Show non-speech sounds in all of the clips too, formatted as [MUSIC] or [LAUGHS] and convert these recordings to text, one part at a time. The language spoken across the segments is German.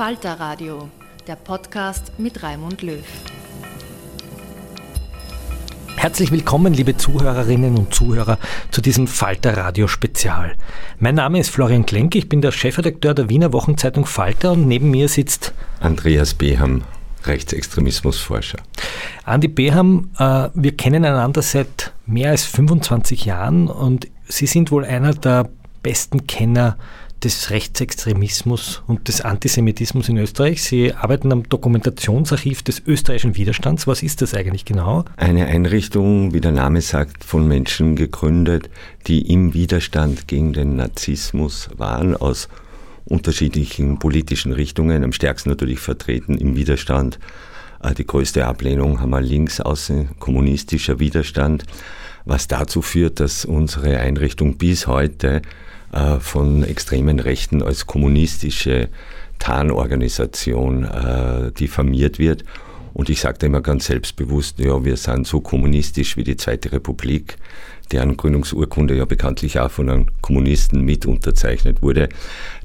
Falter Radio, der Podcast mit Raimund Löw. Herzlich willkommen, liebe Zuhörerinnen und Zuhörer, zu diesem Falter Radio Spezial. Mein Name ist Florian Klenk, ich bin der Chefredakteur der Wiener Wochenzeitung Falter und neben mir sitzt Andreas Beham, Rechtsextremismusforscher. Andi Beham, äh, wir kennen einander seit mehr als 25 Jahren und Sie sind wohl einer der besten Kenner des Rechtsextremismus und des Antisemitismus in Österreich. Sie arbeiten am Dokumentationsarchiv des österreichischen Widerstands. Was ist das eigentlich genau? Eine Einrichtung, wie der Name sagt, von Menschen gegründet, die im Widerstand gegen den Narzissmus waren, aus unterschiedlichen politischen Richtungen, am stärksten natürlich vertreten im Widerstand. Äh, die größte Ablehnung haben wir links außen kommunistischer Widerstand, was dazu führt, dass unsere Einrichtung bis heute von extremen Rechten als kommunistische Tarnorganisation äh, diffamiert wird. Und ich sage da immer ganz selbstbewusst, ja, wir sind so kommunistisch wie die Zweite Republik, deren Gründungsurkunde ja bekanntlich auch von einem Kommunisten mit unterzeichnet wurde,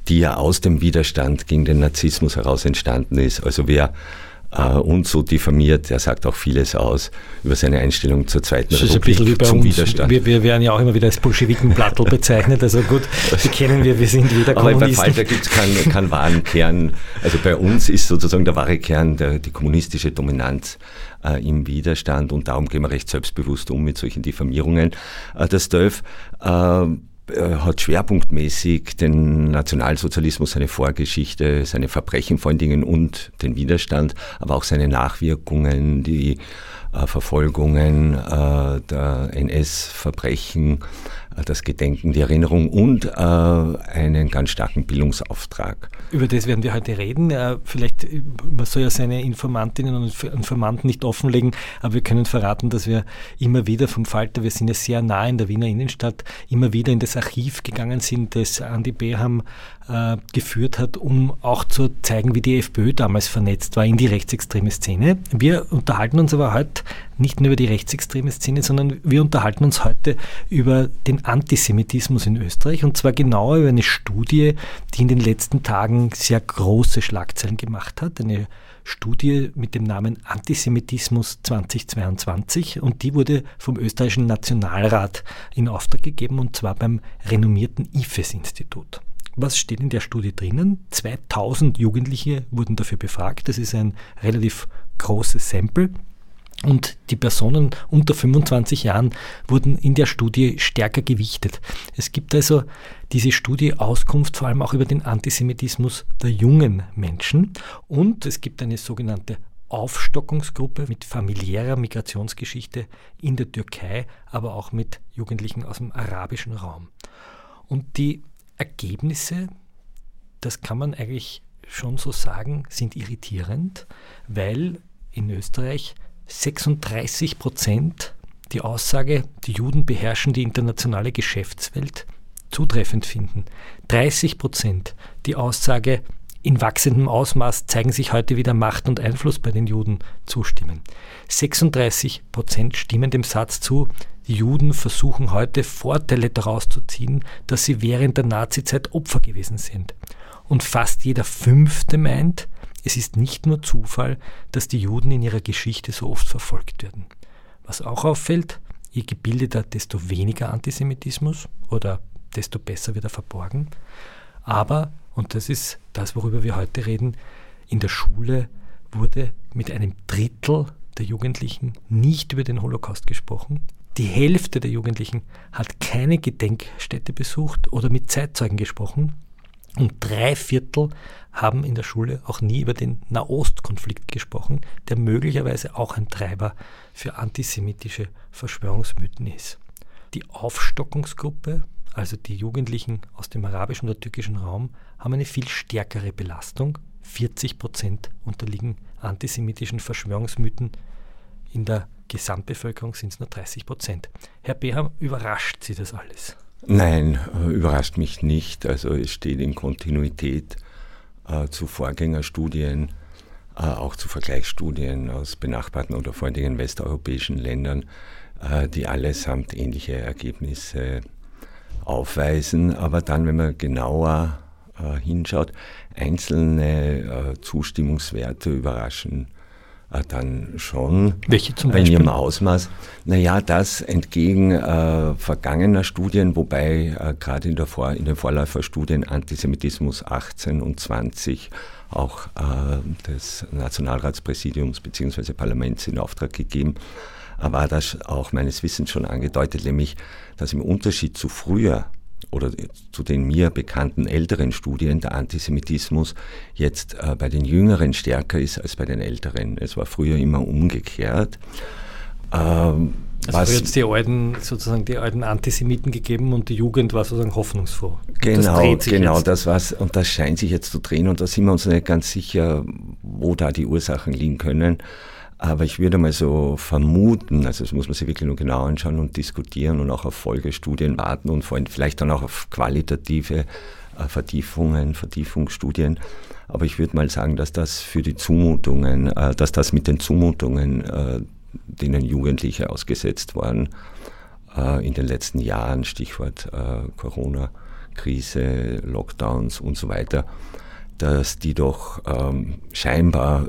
die ja aus dem Widerstand gegen den Narzissmus heraus entstanden ist. Also wer äh, und so diffamiert. Er sagt auch vieles aus über seine Einstellung zur Zweiten das Republik, ist ein bisschen wie bei uns. Widerstand. Wir, wir, werden ja auch immer wieder als Bolschewikenplattel bezeichnet. Also gut, die kennen wir, wir sind wieder Kommunisten. Aber bei Falter gibt es keinen, keinen wahren Kern. Also bei uns ist sozusagen der wahre Kern der, die kommunistische Dominanz äh, im Widerstand und darum gehen wir recht selbstbewusst um mit solchen Diffamierungen. Äh, das äh, äh, hat schwerpunktmäßig den Nationalsozialismus, seine Vorgeschichte, seine Verbrechen vor allen Dingen und den Widerstand, aber auch seine Nachwirkungen, die äh, Verfolgungen äh, der NS-Verbrechen, äh, das Gedenken, die Erinnerung und äh, einen ganz starken Bildungsauftrag. Über das werden wir heute reden. Äh, vielleicht, man soll ja seine Informantinnen und Informanten nicht offenlegen, aber wir können verraten, dass wir immer wieder vom Falter, wir sind ja sehr nah in der Wiener Innenstadt, immer wieder in das Archiv gegangen sind, das Andi Beham äh, geführt hat, um auch zu zeigen, wie die FPÖ damals vernetzt war in die rechtsextreme Szene. Wir unterhalten uns aber heute nicht nur über die rechtsextreme Szene, sondern wir unterhalten uns heute über den Antisemitismus in Österreich und zwar genauer über eine Studie, die in den letzten Tagen sehr große Schlagzeilen gemacht hat. Eine Studie mit dem Namen Antisemitismus 2022 und die wurde vom österreichischen Nationalrat in Auftrag gegeben und zwar beim renommierten IFES-Institut. Was steht in der Studie drinnen? 2000 Jugendliche wurden dafür befragt. Das ist ein relativ großes Sample. Und die Personen unter 25 Jahren wurden in der Studie stärker gewichtet. Es gibt also diese Studie Auskunft vor allem auch über den Antisemitismus der jungen Menschen. Und es gibt eine sogenannte Aufstockungsgruppe mit familiärer Migrationsgeschichte in der Türkei, aber auch mit Jugendlichen aus dem arabischen Raum. Und die Ergebnisse, das kann man eigentlich schon so sagen, sind irritierend, weil in Österreich 36 Prozent die Aussage, die Juden beherrschen die internationale Geschäftswelt, zutreffend finden. 30 Prozent die Aussage, in wachsendem Ausmaß zeigen sich heute wieder Macht und Einfluss bei den Juden zustimmen. 36 Prozent stimmen dem Satz zu, die Juden versuchen heute Vorteile daraus zu ziehen, dass sie während der Nazizeit Opfer gewesen sind. Und fast jeder Fünfte meint, es ist nicht nur Zufall, dass die Juden in ihrer Geschichte so oft verfolgt werden. Was auch auffällt, je gebildeter, desto weniger Antisemitismus oder desto besser wird er verborgen. Aber, und das ist das, worüber wir heute reden, in der Schule wurde mit einem Drittel der Jugendlichen nicht über den Holocaust gesprochen. Die Hälfte der Jugendlichen hat keine Gedenkstätte besucht oder mit Zeitzeugen gesprochen. Und drei Viertel haben in der Schule auch nie über den Nahostkonflikt gesprochen, der möglicherweise auch ein Treiber für antisemitische Verschwörungsmythen ist. Die Aufstockungsgruppe, also die Jugendlichen aus dem arabischen oder türkischen Raum, haben eine viel stärkere Belastung. 40 Prozent unterliegen antisemitischen Verschwörungsmythen. In der Gesamtbevölkerung sind es nur 30 Prozent. Herr Beham, überrascht Sie das alles? Nein, äh, überrascht mich nicht. Also es steht in Kontinuität äh, zu Vorgängerstudien, äh, auch zu Vergleichsstudien aus benachbarten oder vor allen westeuropäischen Ländern, äh, die allesamt ähnliche Ergebnisse aufweisen. Aber dann, wenn man genauer äh, hinschaut, einzelne äh, Zustimmungswerte überraschen dann schon. Welche zum Beispiel? In ihrem Ausmaß. Naja, das entgegen äh, vergangener Studien, wobei äh, gerade in, Vor in den Vorläuferstudien Antisemitismus 18 und 20 auch äh, des Nationalratspräsidiums bzw. Parlaments in Auftrag gegeben, war das auch meines Wissens schon angedeutet, nämlich, dass im Unterschied zu früher oder zu den mir bekannten älteren Studien der Antisemitismus jetzt äh, bei den Jüngeren stärker ist als bei den Älteren. Es war früher immer umgekehrt. Ähm, also was jetzt die alten, sozusagen die alten Antisemiten gegeben und die Jugend war sozusagen hoffnungsfroh. Genau, das genau, jetzt. das war's und das scheint sich jetzt zu drehen und da sind wir uns nicht ganz sicher, wo da die Ursachen liegen können. Aber ich würde mal so vermuten, also das muss man sich wirklich nur genau anschauen und diskutieren und auch auf Folgestudien warten und vielleicht dann auch auf qualitative äh, Vertiefungen, Vertiefungsstudien. Aber ich würde mal sagen, dass das für die Zumutungen, äh, dass das mit den Zumutungen, äh, denen Jugendliche ausgesetzt waren, in den letzten Jahren, Stichwort Corona-Krise, Lockdowns und so weiter, dass die doch ähm, scheinbar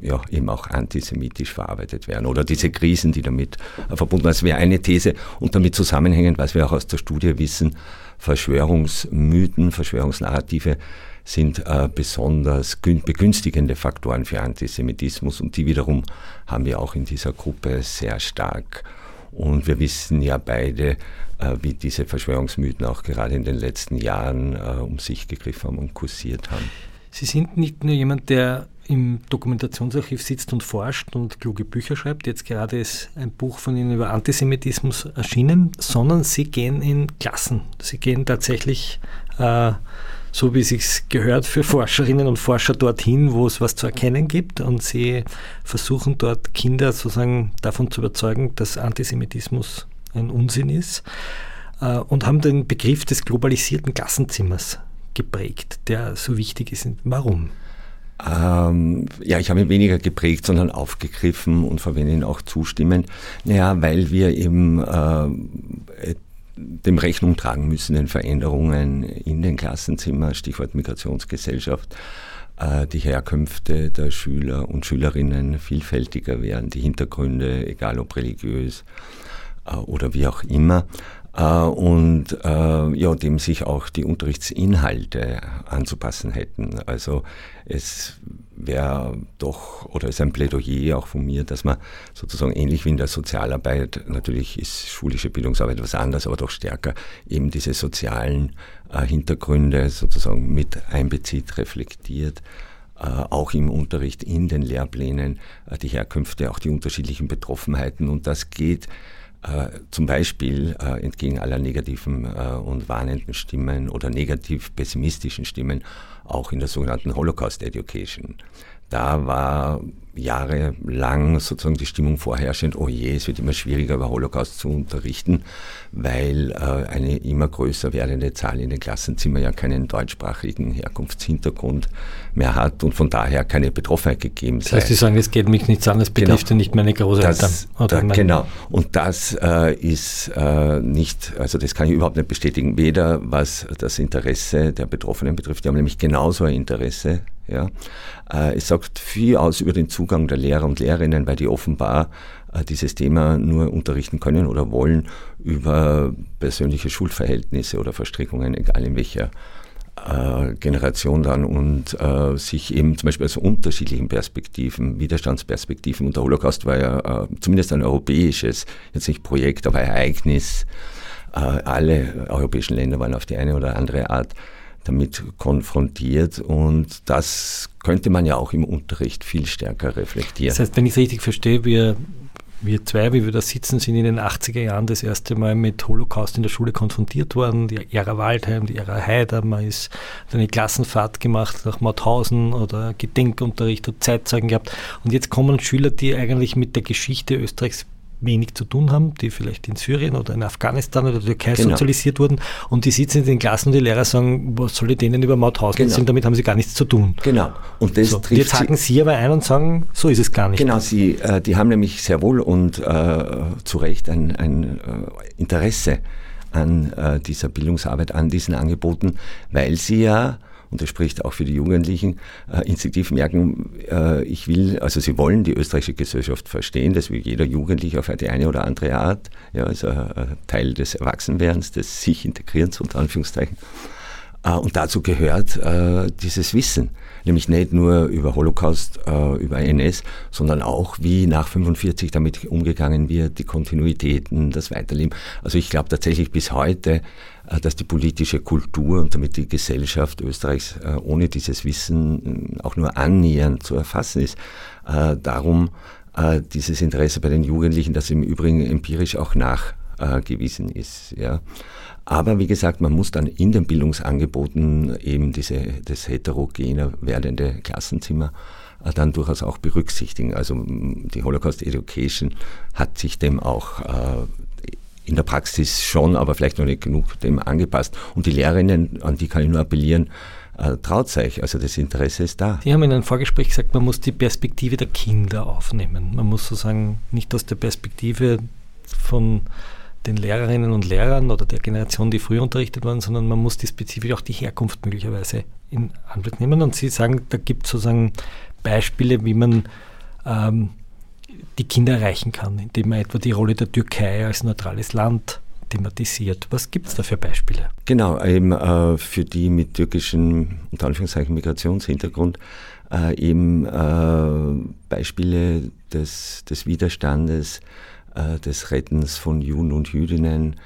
ja, eben auch antisemitisch verarbeitet werden oder diese Krisen, die damit verbunden sind. Das wäre eine These und damit zusammenhängend, was wir auch aus der Studie wissen, Verschwörungsmythen, Verschwörungsnarrative sind äh, besonders begünstigende Faktoren für Antisemitismus und die wiederum haben wir auch in dieser Gruppe sehr stark. Und wir wissen ja beide, äh, wie diese Verschwörungsmythen auch gerade in den letzten Jahren äh, um sich gegriffen haben und kursiert haben. Sie sind nicht nur jemand, der im Dokumentationsarchiv sitzt und forscht und kluge Bücher schreibt. Jetzt gerade ist ein Buch von Ihnen über Antisemitismus erschienen, sondern Sie gehen in Klassen. Sie gehen tatsächlich, äh, so wie es sich gehört, für Forscherinnen und Forscher dorthin, wo es was zu erkennen gibt. Und Sie versuchen dort Kinder sozusagen davon zu überzeugen, dass Antisemitismus ein Unsinn ist äh, und haben den Begriff des globalisierten Klassenzimmers geprägt, der so wichtig ist. Warum? Ähm, ja, ich habe ihn weniger geprägt, sondern aufgegriffen und verwende ihn auch zustimmend. Naja, weil wir eben äh, dem Rechnung tragen müssen, den Veränderungen in den Klassenzimmern, Stichwort Migrationsgesellschaft, äh, die Herkünfte der Schüler und Schülerinnen vielfältiger werden, die Hintergründe, egal ob religiös, äh, oder wie auch immer. Äh, und ja, dem sich auch die Unterrichtsinhalte anzupassen hätten. Also es wäre doch oder ist ein Plädoyer auch von mir, dass man sozusagen ähnlich wie in der Sozialarbeit, natürlich ist schulische Bildungsarbeit etwas anders, aber doch stärker eben diese sozialen äh, Hintergründe sozusagen mit einbezieht, reflektiert äh, auch im Unterricht, in den Lehrplänen, äh, die Herkünfte, auch die unterschiedlichen Betroffenheiten. Und das geht äh, zum Beispiel äh, entgegen aller negativen äh, und warnenden Stimmen oder negativ pessimistischen Stimmen auch in der sogenannten Holocaust Education. Da war jahrelang sozusagen die Stimmung vorherrschend, oh je, es wird immer schwieriger über Holocaust zu unterrichten, weil äh, eine immer größer werdende Zahl in den Klassenzimmern ja keinen deutschsprachigen Herkunftshintergrund mehr hat und von daher keine Betroffenheit gegeben sei. Das heißt, Sie sagen, es geht mich nichts an, es betrifft genau. nicht meine Großeltern. Das, da, genau, und das äh, ist äh, nicht, also das kann ich überhaupt nicht bestätigen, weder was das Interesse der Betroffenen betrifft, die haben nämlich genauso ein Interesse ja. Äh, es sagt viel aus über den Zugang der Lehrer und Lehrerinnen, weil die offenbar äh, dieses Thema nur unterrichten können oder wollen über persönliche Schulverhältnisse oder Verstrickungen, egal in welcher äh, Generation dann und äh, sich eben zum Beispiel aus unterschiedlichen Perspektiven, Widerstandsperspektiven, und der Holocaust war ja zumindest ein europäisches, jetzt nicht Projekt, aber Ereignis. Alle europäischen Länder waren auf die eine oder andere Art damit konfrontiert und das könnte man ja auch im Unterricht viel stärker reflektieren. Das heißt, wenn ich es richtig verstehe, wir, wir zwei, wie wir da sitzen, sind in den 80er Jahren das erste Mal mit Holocaust in der Schule konfrontiert worden. Die Ära Waldheim, die Ära Heider, man ist eine Klassenfahrt gemacht nach Mauthausen oder Gedenkunterricht und Zeitzeugen gehabt. Und jetzt kommen Schüler, die eigentlich mit der Geschichte Österreichs wenig zu tun haben, die vielleicht in Syrien oder in Afghanistan oder der Türkei genau. sozialisiert wurden und die sitzen in den Klassen und die Lehrer sagen, was soll ich denen über Mauthausen genau. erzählen, damit haben sie gar nichts zu tun. Genau. Und das so. trifft Jetzt haken Sie, sie aber ein und sagen, so ist es gar nicht. Genau, Sie, äh, die haben nämlich sehr wohl und äh, zu Recht ein, ein äh, Interesse an äh, dieser Bildungsarbeit, an diesen Angeboten, weil sie ja und das spricht auch für die Jugendlichen, äh, instinktiv merken, äh, ich will, also sie wollen die österreichische Gesellschaft verstehen, das will jeder Jugendliche auf die eine oder andere Art, ja, also ein Teil des Erwachsenwerdens, des sich Integrierens unter Anführungszeichen. Äh, und dazu gehört äh, dieses Wissen, nämlich nicht nur über Holocaust, äh, über NS, sondern auch, wie nach 45 damit umgegangen wird, die Kontinuitäten, das Weiterleben. Also ich glaube tatsächlich bis heute, dass die politische Kultur und damit die Gesellschaft Österreichs ohne dieses Wissen auch nur annähernd zu erfassen ist. Darum dieses Interesse bei den Jugendlichen, das im Übrigen empirisch auch nachgewiesen ist. Ja. Aber wie gesagt, man muss dann in den Bildungsangeboten eben diese, das heterogener werdende Klassenzimmer dann durchaus auch berücksichtigen. Also die Holocaust Education hat sich dem auch in der Praxis schon, aber vielleicht noch nicht genug dem angepasst. Und die Lehrerinnen, an die kann ich nur appellieren, äh, traut euch, also das Interesse ist da. Sie haben in einem Vorgespräch gesagt, man muss die Perspektive der Kinder aufnehmen. Man muss sozusagen nicht aus der Perspektive von den Lehrerinnen und Lehrern oder der Generation, die früher unterrichtet waren, sondern man muss die spezifisch auch die Herkunft möglicherweise in Anblick nehmen. Und Sie sagen, da gibt es sozusagen Beispiele, wie man ähm, die Kinder erreichen kann, indem man etwa die Rolle der Türkei als neutrales Land thematisiert. Was gibt es da für Beispiele? Genau, eben äh, für die mit türkischem, unter Anführungszeichen, Migrationshintergrund, äh, eben äh, Beispiele des, des Widerstandes, äh, des Rettens von Juden und Jüdinnen.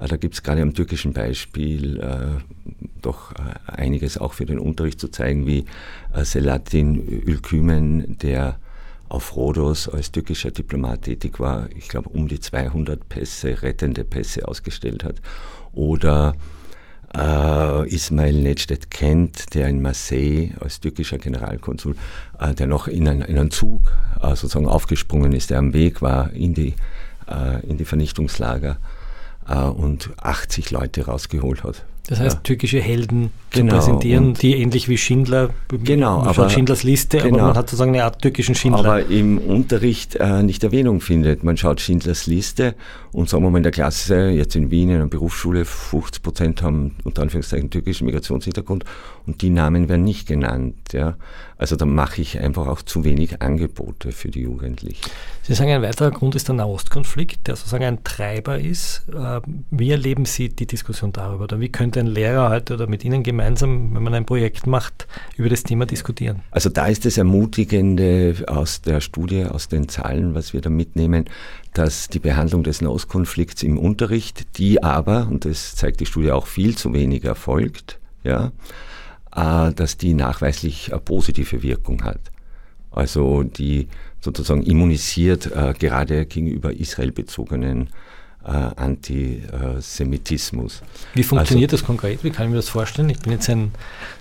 Äh, da gibt es gerade am türkischen Beispiel äh, doch einiges auch für den Unterricht zu zeigen, wie Selatin Ülkümen, der auf Rhodos als türkischer Diplomat tätig war, ich glaube um die 200 Pässe, rettende Pässe ausgestellt hat. Oder äh, Ismail Nedjed Kent, der in Marseille als türkischer Generalkonsul, äh, der noch in, ein, in einen Zug äh, sozusagen aufgesprungen ist, der am Weg war in die, äh, in die Vernichtungslager äh, und 80 Leute rausgeholt hat. Das heißt, ja. türkische Helden genau, zu präsentieren, die ähnlich wie Schindler, genau, aber, Schindlers Liste, genau, aber man hat sozusagen eine Art türkischen Schindler. Aber im Unterricht äh, nicht Erwähnung findet. Man schaut Schindlers Liste und sagen wir mal in der Klasse, jetzt in Wien in einer Berufsschule, 50 Prozent haben unter Anführungszeichen türkischen Migrationshintergrund und die Namen werden nicht genannt. Ja. Also da mache ich einfach auch zu wenig Angebote für die Jugendlichen. Sie sagen, ein weiterer Grund ist der Nahostkonflikt, der sozusagen ein Treiber ist. Äh, wie erleben Sie die Diskussion darüber? Oder wie könnte ein Lehrer heute oder mit Ihnen gemeinsam, wenn man ein Projekt macht, über das Thema diskutieren? Also da ist das Ermutigende aus der Studie, aus den Zahlen, was wir da mitnehmen, dass die Behandlung des Nahostkonflikts im Unterricht, die aber, und das zeigt die Studie auch, viel zu wenig erfolgt, ja, dass die nachweislich eine positive Wirkung hat. Also die sozusagen immunisiert äh, gerade gegenüber israelbezogenen äh, Antisemitismus. Wie funktioniert also, das konkret? Wie kann ich mir das vorstellen? Ich bin jetzt ein,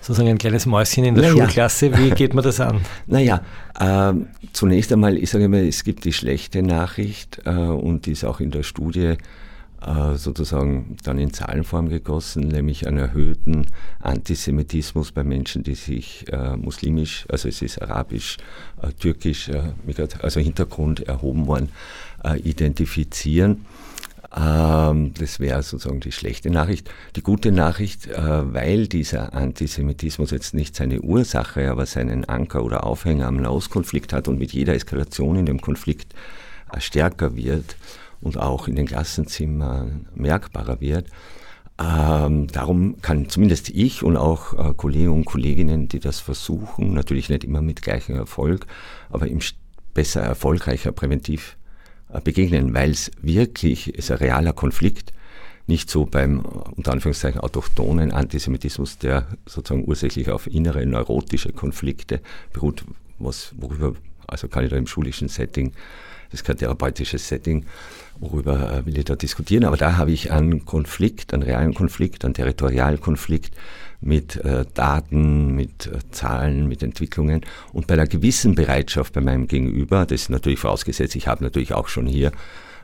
sozusagen ein kleines Mäuschen in der naja. Schulklasse. Wie [LAUGHS] geht man das an? Naja, äh, zunächst einmal, ich sage immer, es gibt die schlechte Nachricht äh, und die ist auch in der Studie äh, sozusagen dann in Zahlenform gegossen, nämlich einen erhöhten Antisemitismus bei Menschen, die sich äh, muslimisch, also es ist arabisch, äh, türkisch, äh, also Hintergrund erhoben worden, äh, identifizieren. Ähm, das wäre sozusagen die schlechte Nachricht. Die gute Nachricht, äh, weil dieser Antisemitismus jetzt nicht seine Ursache, aber seinen Anker oder Aufhänger am Nahostkonflikt hat und mit jeder Eskalation in dem Konflikt stärker wird, und auch in den Klassenzimmern merkbarer wird. Ähm, darum kann zumindest ich und auch äh, Kollegen und Kolleginnen, die das versuchen, natürlich nicht immer mit gleichem Erfolg, aber im besser erfolgreicher präventiv äh, begegnen, weil es wirklich ist ein realer Konflikt, nicht so beim unter Anführungszeichen autochthonen Antisemitismus, der sozusagen ursächlich auf innere neurotische Konflikte beruht, was worüber also kann ich da im schulischen Setting, das ist kein therapeutisches Setting, worüber äh, will ich da diskutieren, aber da habe ich einen Konflikt, einen realen Konflikt, einen Territorialkonflikt mit äh, Daten, mit äh, Zahlen, mit Entwicklungen und bei einer gewissen Bereitschaft bei meinem Gegenüber, das ist natürlich vorausgesetzt, ich habe natürlich auch schon hier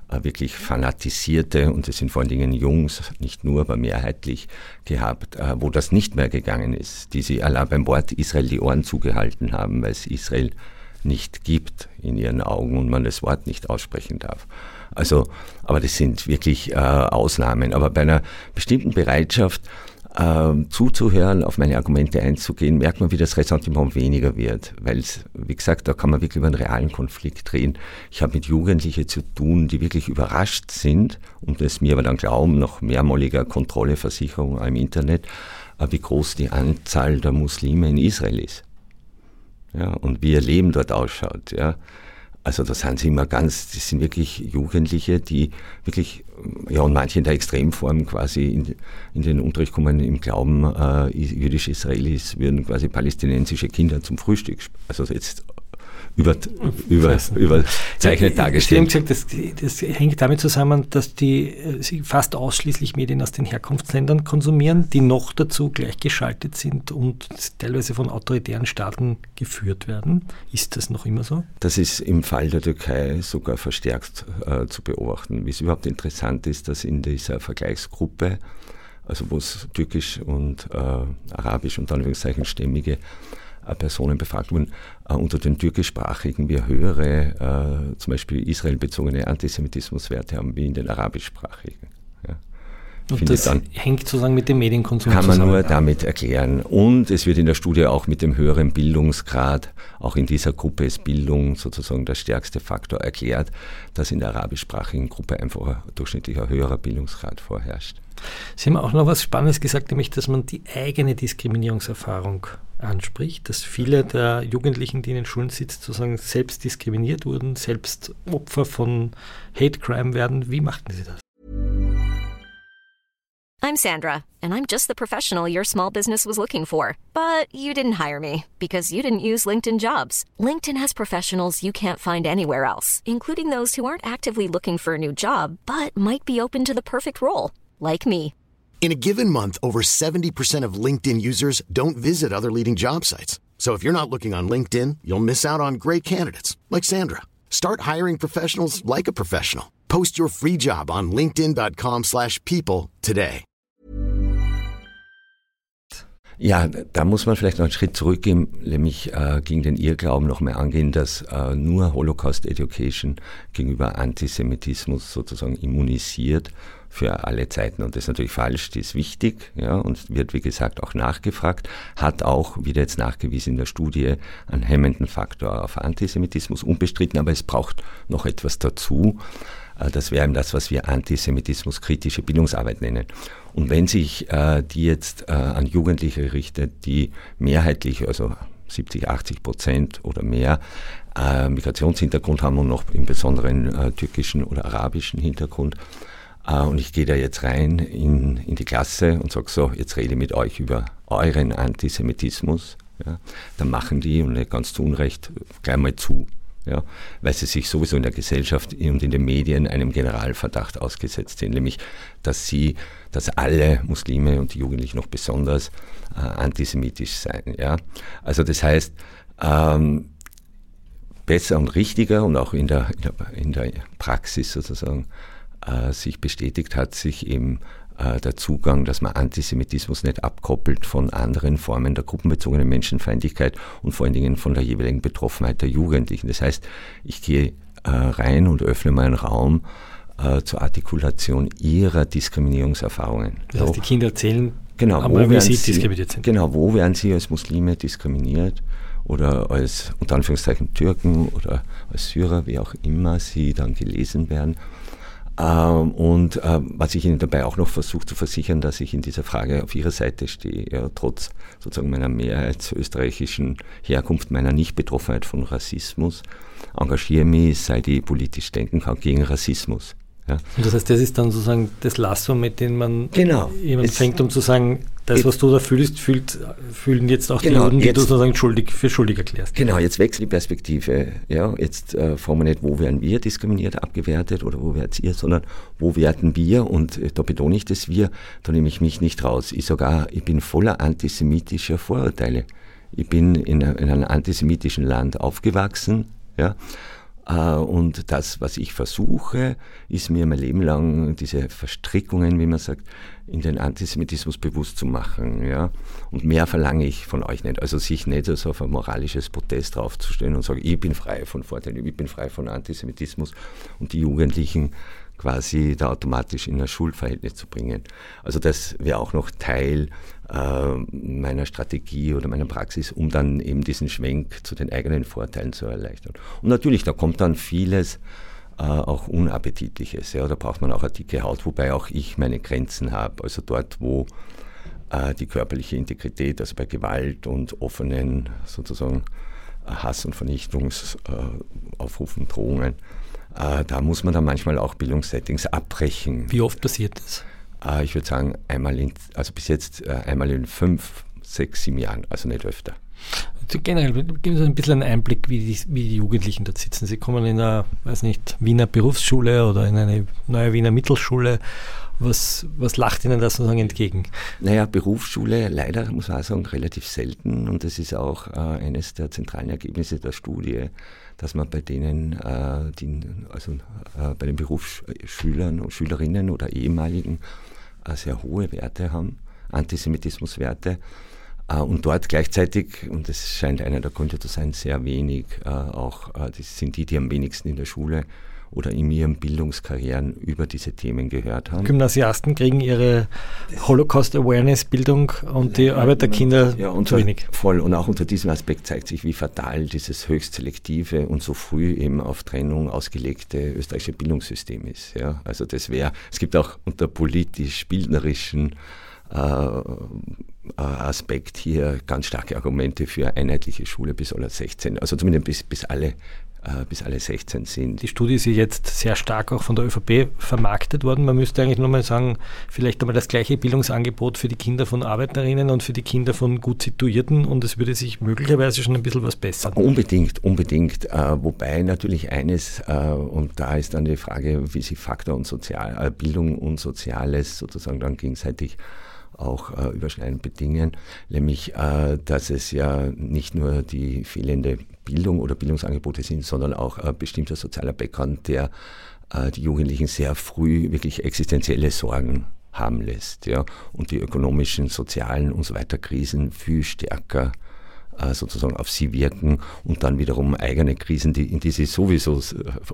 äh, wirklich fanatisierte, und es sind vor allen Dingen Jungs, nicht nur, aber mehrheitlich gehabt, äh, wo das nicht mehr gegangen ist, die sie allein beim Wort Israel die Ohren zugehalten haben, weil es Israel nicht gibt in ihren Augen und man das Wort nicht aussprechen darf. Also, aber das sind wirklich äh, Ausnahmen. Aber bei einer bestimmten Bereitschaft äh, zuzuhören, auf meine Argumente einzugehen, merkt man, wie das Ressentiment weniger wird. Weil, wie gesagt, da kann man wirklich über einen realen Konflikt reden. Ich habe mit Jugendlichen zu tun, die wirklich überrascht sind und es mir aber dann glauben, nach mehrmaliger Kontrolleversicherung im Internet, äh, wie groß die Anzahl der Muslime in Israel ist. Ja, und wie ihr Leben dort ausschaut. Ja. Also da sind sie immer ganz, das sind wirklich Jugendliche, die wirklich, ja und manche in der Extremform quasi in, in den Unterricht kommen im Glauben, äh, jüdische Israelis würden quasi palästinensische Kinder zum Frühstück, also jetzt über, über, überzeichnet dargestellt. Sie haben gesagt, das, das, hängt damit zusammen, dass die äh, sie fast ausschließlich Medien aus den Herkunftsländern konsumieren, die noch dazu gleichgeschaltet sind und teilweise von autoritären Staaten geführt werden. Ist das noch immer so? Das ist im Fall der Türkei sogar verstärkt äh, zu beobachten. Wie es überhaupt interessant ist, dass in dieser Vergleichsgruppe, also wo es türkisch und äh, arabisch und Anführungszeichen stämmige Personen befragt wurden, äh, unter den türkischsprachigen wir höhere, äh, zum Beispiel israelbezogene Antisemitismuswerte haben wie in den arabischsprachigen. Ja. Und das dann, hängt sozusagen mit dem Medienkonsum Kann man zusammen. nur damit erklären. Und es wird in der Studie auch mit dem höheren Bildungsgrad, auch in dieser Gruppe ist Bildung sozusagen der stärkste Faktor erklärt, dass in der arabischsprachigen Gruppe einfach ein durchschnittlicher höherer Bildungsgrad vorherrscht. Sie haben auch noch was Spannendes gesagt, nämlich, dass man die eigene Diskriminierungserfahrung anspricht, dass viele der Jugendlichen, die in den Schulen sitzen, sozusagen selbst diskriminiert wurden, selbst Opfer von Hate Crime werden. Wie machten Sie das? I'm Sandra, and I'm just the professional your small business was looking for. But you didn't hire me because you didn't use LinkedIn jobs. LinkedIn has professionals you can't find anywhere else, including those who aren't actively looking for a new job, but might be open to the perfect role, like me. In a given month, over 70% of LinkedIn users don't visit other leading job sites. So if you're not looking on LinkedIn, you'll miss out on great candidates like Sandra. Start hiring professionals like a professional. Post your free job on linkedin.com/people today. Ja, da muss man vielleicht noch einen Schritt zurückgehen, nämlich äh, gegen den Irrglauben noch mehr angehen, dass äh, nur Holocaust Education gegenüber Antisemitismus sozusagen immunisiert für alle Zeiten. Und das ist natürlich falsch, die ist wichtig ja, und wird, wie gesagt, auch nachgefragt, hat auch, wieder jetzt nachgewiesen in der Studie, einen hemmenden Faktor auf Antisemitismus unbestritten, aber es braucht noch etwas dazu. Äh, das wäre eben das, was wir Antisemitismus-kritische Bildungsarbeit nennen. Und wenn sich äh, die jetzt äh, an Jugendliche richtet, die mehrheitlich, also 70, 80 Prozent oder mehr äh, Migrationshintergrund haben und noch im Besonderen äh, türkischen oder arabischen Hintergrund, und ich gehe da jetzt rein in, in die Klasse und sage so, jetzt rede ich mit euch über euren Antisemitismus, ja, dann machen die, und nicht ganz zu Unrecht, gleich mal zu ja, weil sie sich sowieso in der Gesellschaft und in den Medien einem Generalverdacht ausgesetzt sind, nämlich dass sie, dass alle Muslime und die Jugendlichen noch besonders äh, antisemitisch seien. Ja. Also das heißt, ähm, besser und richtiger und auch in der, in der, in der Praxis sozusagen äh, sich bestätigt hat, sich eben äh, der Zugang, dass man Antisemitismus nicht abkoppelt von anderen Formen der gruppenbezogenen Menschenfeindlichkeit und vor allen Dingen von der jeweiligen Betroffenheit der Jugendlichen. Das heißt, ich gehe äh, rein und öffne meinen Raum äh, zur Artikulation ihrer Diskriminierungserfahrungen. Das heißt, die Kinder erzählen, genau, wo sie, sie diskriminiert sind. Genau, wo werden sie als Muslime diskriminiert? oder als unter Anführungszeichen Türken oder als Syrer, wie auch immer sie dann gelesen werden. Ähm, und äh, was ich Ihnen dabei auch noch versuche zu versichern, dass ich in dieser Frage auf Ihrer Seite stehe, ja, trotz sozusagen meiner mehrheitsösterreichischen Herkunft, meiner Nichtbetroffenheit von Rassismus, engagiere mich, seit ich politisch denken kann, gegen Rassismus. Ja. Das heißt, das ist dann sozusagen das Lasso, mit dem man genau. jemanden fängt, um zu sagen, das, was du da fühlst, fühlt, fühlen jetzt auch genau, die Juden, die jetzt, du sozusagen schuldig, für schuldig erklärst. Genau, jetzt wechselt die Perspektive. Ja, jetzt äh, fragen wir nicht, wo werden wir diskriminiert, abgewertet oder wo werdet ihr, sondern wo werden wir? Und äh, da betone ich das wir, da nehme ich mich nicht raus. Ich sogar, ich bin voller antisemitischer Vorurteile. Ich bin in, in einem antisemitischen Land aufgewachsen, ja, und das, was ich versuche, ist mir mein Leben lang diese Verstrickungen, wie man sagt, in den Antisemitismus bewusst zu machen. Ja? Und mehr verlange ich von euch nicht. Also sich nicht so auf ein moralisches Protest draufzustellen und sagen, ich bin frei von Vorteilen, ich bin frei von Antisemitismus und die Jugendlichen quasi da automatisch in ein Schuldverhältnis zu bringen. Also das wäre auch noch Teil äh, meiner Strategie oder meiner Praxis, um dann eben diesen Schwenk zu den eigenen Vorteilen zu erleichtern. Und natürlich, da kommt dann vieles äh, auch Unappetitliches. Ja, da braucht man auch eine dicke Haut, wobei auch ich meine Grenzen habe. Also dort, wo äh, die körperliche Integrität, also bei Gewalt und offenen sozusagen Hass- und Vernichtungsaufrufen, Drohungen, äh, da muss man dann manchmal auch Bildungssettings abbrechen. Wie oft passiert das? Äh, ich würde sagen, einmal in, also bis jetzt äh, einmal in fünf, sechs, sieben Jahren, also nicht öfter. Also generell, geben Sie ein bisschen einen Einblick, wie die, wie die Jugendlichen dort sitzen. Sie kommen in eine, weiß nicht, Wiener Berufsschule oder in eine neue Wiener Mittelschule. Was, was lacht Ihnen da sozusagen entgegen? Naja, Berufsschule leider, muss man sagen, relativ selten. Und das ist auch äh, eines der zentralen Ergebnisse der Studie, dass man bei denen, äh, die, also äh, bei den Berufsschülern und Schülerinnen oder ehemaligen äh, sehr hohe Werte haben, Antisemitismuswerte. Äh, und dort gleichzeitig, und das scheint einer der Gründe zu sein, sehr wenig, äh, auch äh, das sind die, die am wenigsten in der Schule oder in ihren Bildungskarrieren über diese Themen gehört haben. Gymnasiasten kriegen ihre Holocaust-Awareness-Bildung und die ja, Arbeiterkinder ja, zu wenig. Voll. Und auch unter diesem Aspekt zeigt sich, wie fatal dieses höchst selektive und so früh eben auf Trennung ausgelegte österreichische Bildungssystem ist. Ja, also das wäre, es gibt auch unter politisch-bildnerischen äh, äh, Aspekt hier ganz starke Argumente für einheitliche Schule bis alle 16, also zumindest bis, bis alle bis alle 16 sind. Die Studie ist ja jetzt sehr stark auch von der ÖVP vermarktet worden. Man müsste eigentlich nur mal sagen, vielleicht einmal das gleiche Bildungsangebot für die Kinder von Arbeiterinnen und für die Kinder von gut Situierten und es würde sich möglicherweise schon ein bisschen was bessern. Unbedingt, unbedingt. Äh, wobei natürlich eines, äh, und da ist dann die Frage, wie sich Faktor und Sozial, äh, Bildung und Soziales sozusagen dann gegenseitig auch äh, überschneidend bedingen, nämlich äh, dass es ja nicht nur die fehlende Bildung oder Bildungsangebote sind, sondern auch ein bestimmter sozialer Background, der äh, die Jugendlichen sehr früh wirklich existenzielle Sorgen haben lässt. Ja, und die ökonomischen, sozialen und so weiter Krisen viel stärker äh, sozusagen auf sie wirken und dann wiederum eigene Krisen, die, in die sie sowieso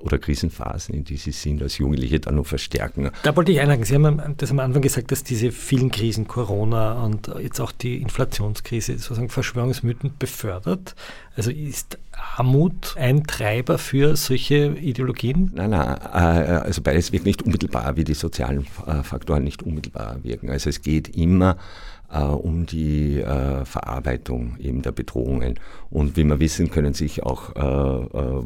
oder Krisenphasen, in die sie sind, als Jugendliche dann noch verstärken. Da wollte ich einhaken. Sie haben das am Anfang gesagt, dass diese vielen Krisen, Corona und jetzt auch die Inflationskrise, sozusagen Verschwörungsmythen befördert. Also ist Armut ein Treiber für solche Ideologien? Nein, nein, äh, also beides wirkt nicht unmittelbar, wie die sozialen äh, Faktoren nicht unmittelbar wirken. Also es geht immer äh, um die äh, Verarbeitung eben der Bedrohungen. Und wie wir wissen, können sich auch äh, äh,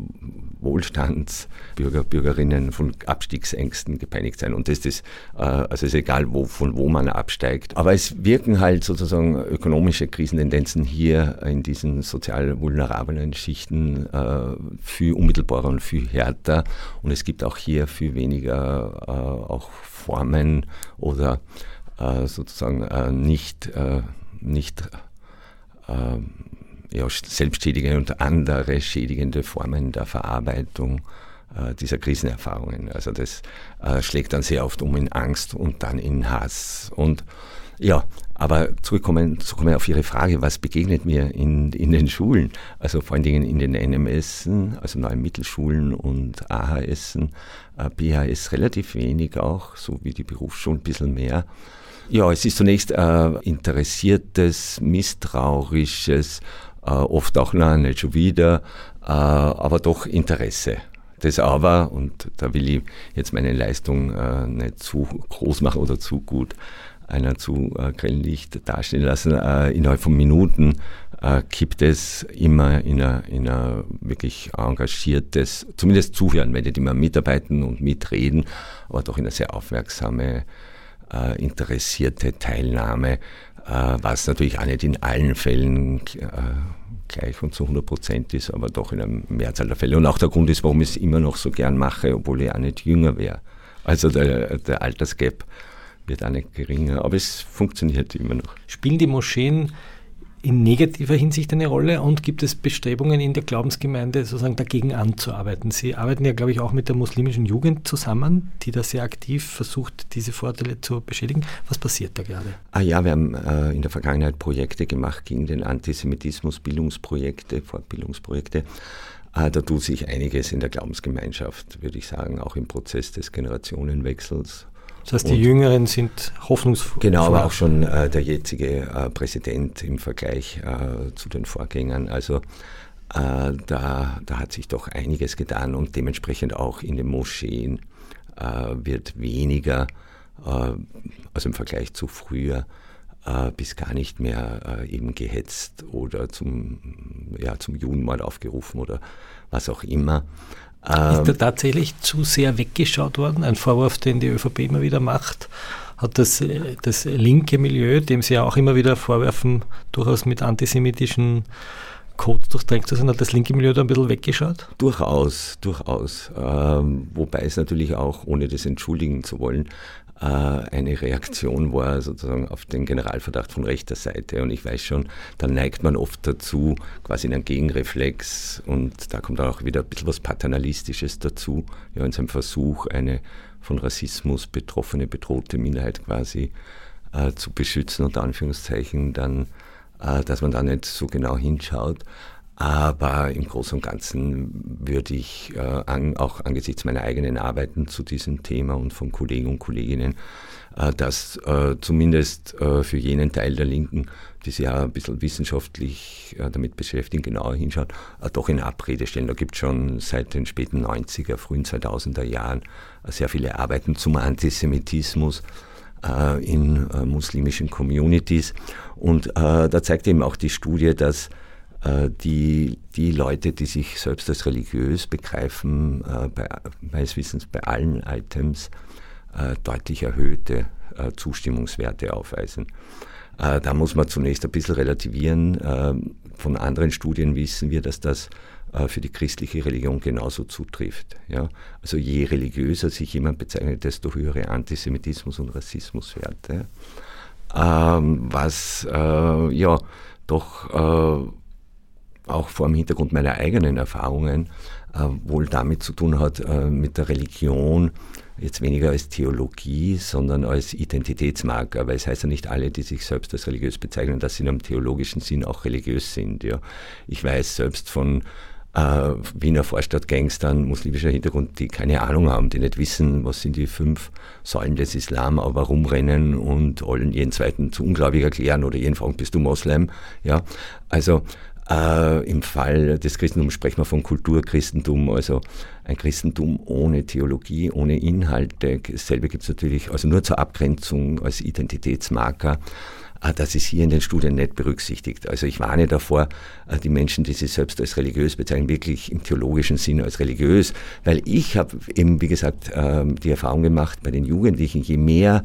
Wohlstandsbürger, Bürgerinnen von Abstiegsängsten gepeinigt sein. Und das ist, äh, also ist egal, wo, von wo man absteigt. Aber es wirken halt sozusagen ökonomische Krisentendenzen hier in diesen sozial vulnerablen Schichten äh, viel unmittelbarer und viel härter. Und es gibt auch hier viel weniger äh, auch Formen oder sozusagen äh, nicht, äh, nicht ja, selbstschädigende und andere schädigende Formen der Verarbeitung dieser Krisenerfahrungen. Also das schlägt dann sehr oft um in Angst und dann in Hass. Und ja, aber zurückkommen, zurückkommen auf Ihre Frage, was begegnet mir in, in den Schulen? Also vor allen Dingen in den NMS, also neuen Mittelschulen und AHS, BHS relativ wenig auch, so wie die Berufsschulen ein bisschen mehr. Ja, es ist zunächst äh, interessiertes, misstrauisches, äh, oft auch, na, nicht schon wieder, äh, aber doch Interesse. Das aber, und da will ich jetzt meine Leistung äh, nicht zu groß machen oder zu gut einer zu äh, grellen Licht dastehen lassen, äh, innerhalb von Minuten äh, kippt es immer in ein, in ein wirklich engagiertes, zumindest zuhören, wenn nicht immer mitarbeiten und mitreden, aber doch in eine sehr aufmerksame äh, interessierte Teilnahme, äh, was natürlich auch nicht in allen Fällen äh, gleich und zu 100 Prozent ist, aber doch in einer Mehrzahl der Fälle. Und auch der Grund ist, warum ich es immer noch so gern mache, obwohl ich auch nicht jünger wäre. Also der, der Altersgap wird auch nicht geringer, aber es funktioniert immer noch. Spielen die Moscheen in negativer Hinsicht eine Rolle und gibt es Bestrebungen in der Glaubensgemeinde sozusagen dagegen anzuarbeiten? Sie arbeiten ja, glaube ich, auch mit der muslimischen Jugend zusammen, die da sehr aktiv versucht, diese Vorteile zu beschädigen. Was passiert da gerade? Ah ja, wir haben äh, in der Vergangenheit Projekte gemacht gegen den Antisemitismus, Bildungsprojekte, Fortbildungsprojekte. Äh, da tut sich einiges in der Glaubensgemeinschaft, würde ich sagen, auch im Prozess des Generationenwechsels das heißt, die und Jüngeren sind hoffnungsvoll. Genau, aber auch schon äh, der jetzige äh, Präsident im Vergleich äh, zu den Vorgängern. Also äh, da, da hat sich doch einiges getan und dementsprechend auch in den Moscheen äh, wird weniger, äh, also im Vergleich zu früher, bis gar nicht mehr eben gehetzt oder zum, ja, zum Judenmord aufgerufen oder was auch immer. Ist da ähm, tatsächlich zu sehr weggeschaut worden? Ein Vorwurf, den die ÖVP immer wieder macht. Hat das, das linke Milieu, dem sie ja auch immer wieder vorwerfen, durchaus mit antisemitischen Code durchdrängt zu sein, hat das linke Milieu da ein bisschen weggeschaut? Durchaus, durchaus. Ähm, wobei es natürlich auch, ohne das entschuldigen zu wollen, äh, eine Reaktion war sozusagen auf den Generalverdacht von rechter Seite. Und ich weiß schon, da neigt man oft dazu, quasi in einen Gegenreflex und da kommt dann auch wieder ein bisschen was Paternalistisches dazu, ja, in seinem Versuch, eine von Rassismus betroffene, bedrohte Minderheit quasi äh, zu beschützen, unter Anführungszeichen, dann, äh, dass man da nicht so genau hinschaut. Aber im Großen und Ganzen würde ich äh, an, auch angesichts meiner eigenen Arbeiten zu diesem Thema und von Kollegen und Kolleginnen, äh, dass äh, zumindest äh, für jenen Teil der Linken, die sich ja ein bisschen wissenschaftlich äh, damit beschäftigen, genauer hinschauen, äh, doch in Abrede stellen. Da gibt es schon seit den späten 90er, frühen 2000er Jahren sehr viele Arbeiten zum Antisemitismus in muslimischen Communities. Und da zeigt eben auch die Studie, dass die, die Leute, die sich selbst als religiös begreifen, äh, bei, meines Wissens bei allen Items äh, deutlich erhöhte Zustimmungswerte aufweisen. Da muss man zunächst ein bisschen relativieren. Von anderen Studien wissen wir, dass das für die christliche Religion genauso zutrifft. Ja? Also je religiöser sich jemand bezeichnet, desto höhere Antisemitismus- und Rassismuswerte. Ähm, was äh, ja doch äh, auch vor dem Hintergrund meiner eigenen Erfahrungen äh, wohl damit zu tun hat, äh, mit der Religion, jetzt weniger als Theologie, sondern als Identitätsmarker, weil es heißt ja nicht alle, die sich selbst als religiös bezeichnen, dass sie in einem theologischen Sinn auch religiös sind. Ja. Ich weiß selbst von äh, Wiener Vorstadtgangstern muslimischer Hintergrund, die keine Ahnung haben, die nicht wissen, was sind die fünf Säulen des Islam, aber rumrennen und allen jeden zweiten zu unglaublich erklären oder jeden fragen, bist du Moslem? Ja, also äh, Im Fall des Christentums sprechen wir von Kulturchristentum, also ein Christentum ohne Theologie, ohne Inhalte. Dasselbe gibt es natürlich, also nur zur Abgrenzung als Identitätsmarker. Äh, das ist hier in den Studien nicht berücksichtigt. Also ich warne davor, äh, die Menschen, die sich selbst als religiös bezeichnen, wirklich im theologischen Sinne als religiös, weil ich habe eben, wie gesagt, ähm, die Erfahrung gemacht bei den Jugendlichen, je mehr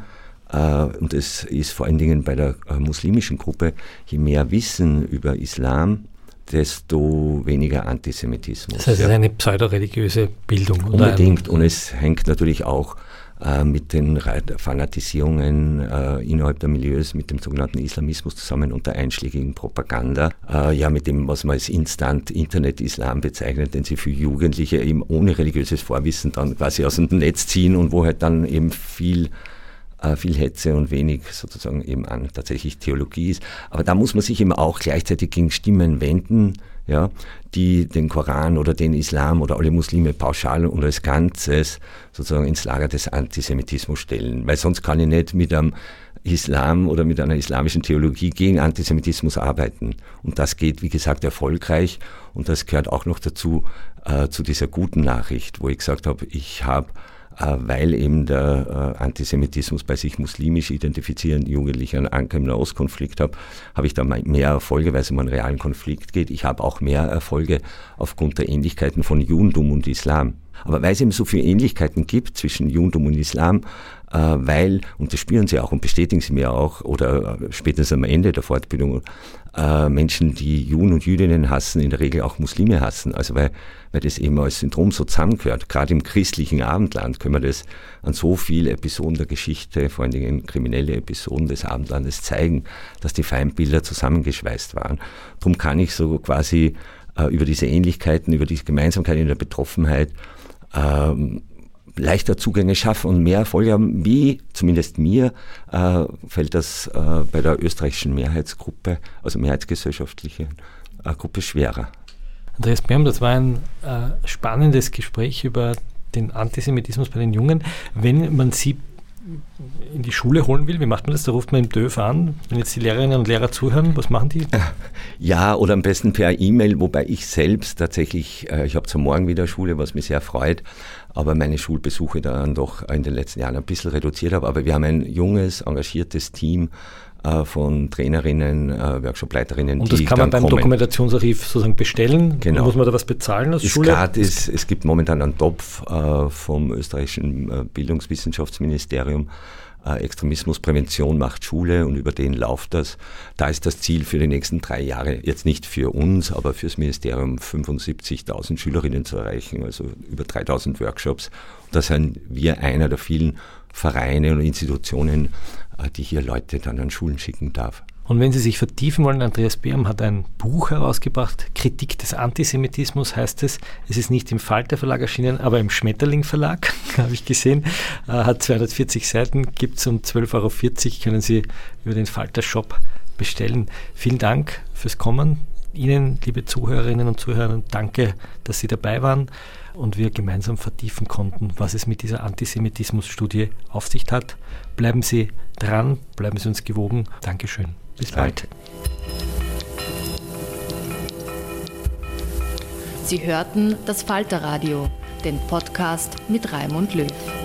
und es ist vor allen Dingen bei der muslimischen Gruppe, je mehr Wissen über Islam, desto weniger Antisemitismus. Das heißt, es ist eine pseudoreligiöse Bildung. Unbedingt. Und es hängt natürlich auch äh, mit den Fanatisierungen äh, innerhalb der Milieus, mit dem sogenannten Islamismus zusammen und der einschlägigen Propaganda. Äh, ja, mit dem, was man als Instant-Internet-Islam bezeichnet, den sie für Jugendliche eben ohne religiöses Vorwissen dann quasi aus dem Netz ziehen und wo halt dann eben viel viel Hetze und wenig sozusagen eben an tatsächlich Theologie ist. Aber da muss man sich eben auch gleichzeitig gegen Stimmen wenden, ja, die den Koran oder den Islam oder alle Muslime pauschal und als Ganzes sozusagen ins Lager des Antisemitismus stellen. Weil sonst kann ich nicht mit einem Islam oder mit einer islamischen Theologie gegen Antisemitismus arbeiten. Und das geht, wie gesagt, erfolgreich. Und das gehört auch noch dazu, äh, zu dieser guten Nachricht, wo ich gesagt habe, ich habe äh, weil eben der äh, Antisemitismus bei sich muslimisch identifizierenden Jugendlichen Anker im Nahostkonflikt habe, habe ich da mehr Erfolge, weil es um einen realen Konflikt geht. Ich habe auch mehr Erfolge aufgrund der Ähnlichkeiten von Judentum und Islam. Aber weil es eben so viele Ähnlichkeiten gibt zwischen Judentum und Islam, äh, weil, und das spüren sie auch und bestätigen sie mir auch, oder spätestens am Ende der Fortbildung, Menschen, die Juden und Jüdinnen hassen, in der Regel auch Muslime hassen. Also weil weil das eben als Syndrom so zusammengehört. Gerade im christlichen Abendland können wir das an so vielen Episoden der Geschichte, vor allen Dingen kriminelle Episoden des Abendlandes zeigen, dass die Feindbilder zusammengeschweißt waren. Darum kann ich so quasi äh, über diese Ähnlichkeiten, über die Gemeinsamkeit in der Betroffenheit ähm, leichter Zugänge schaffen und mehr Erfolge haben, wie zumindest mir äh, fällt das äh, bei der österreichischen Mehrheitsgruppe, also mehrheitsgesellschaftlichen äh, Gruppe schwerer. Andreas Berm, das war ein äh, spannendes Gespräch über den Antisemitismus bei den Jungen. Wenn man sie in die Schule holen will, wie macht man das? Da ruft man im DÖF an, wenn jetzt die Lehrerinnen und Lehrer zuhören, was machen die? [LAUGHS] Ja, oder am besten per E-Mail, wobei ich selbst tatsächlich, äh, ich habe zum Morgen wieder Schule, was mich sehr freut, aber meine Schulbesuche dann doch in den letzten Jahren ein bisschen reduziert habe. Aber wir haben ein junges, engagiertes Team von Trainerinnen, äh, Workshopleiterinnen. Und das kann man beim kommen. Dokumentationsarchiv sozusagen bestellen? Genau. Muss man da was bezahlen als ist Schule? Gratis. Es gibt momentan einen Topf äh, vom österreichischen Bildungswissenschaftsministerium. Extremismusprävention macht Schule und über den läuft das. Da ist das Ziel für die nächsten drei Jahre, jetzt nicht für uns, aber fürs Ministerium 75.000 Schülerinnen zu erreichen, also über 3.000 Workshops. Da sind wir einer der vielen Vereine und Institutionen, äh, die hier Leute dann an Schulen schicken darf. Und wenn Sie sich vertiefen wollen, Andreas Beam hat ein Buch herausgebracht, Kritik des Antisemitismus heißt es. Es ist nicht im Falter Verlag erschienen, aber im Schmetterling Verlag, [LAUGHS] habe ich gesehen. Äh, hat 240 Seiten, gibt es um 12,40 Euro, können Sie über den Falter Shop bestellen. Vielen Dank fürs Kommen. Ihnen, liebe Zuhörerinnen und Zuhörer, danke, dass Sie dabei waren und wir gemeinsam vertiefen konnten, was es mit dieser Antisemitismus-Studie auf sich hat. Bleiben Sie dran, bleiben Sie uns gewogen. Dankeschön. Bis bald. Sie hörten das Falterradio, den Podcast mit Raimund Löw.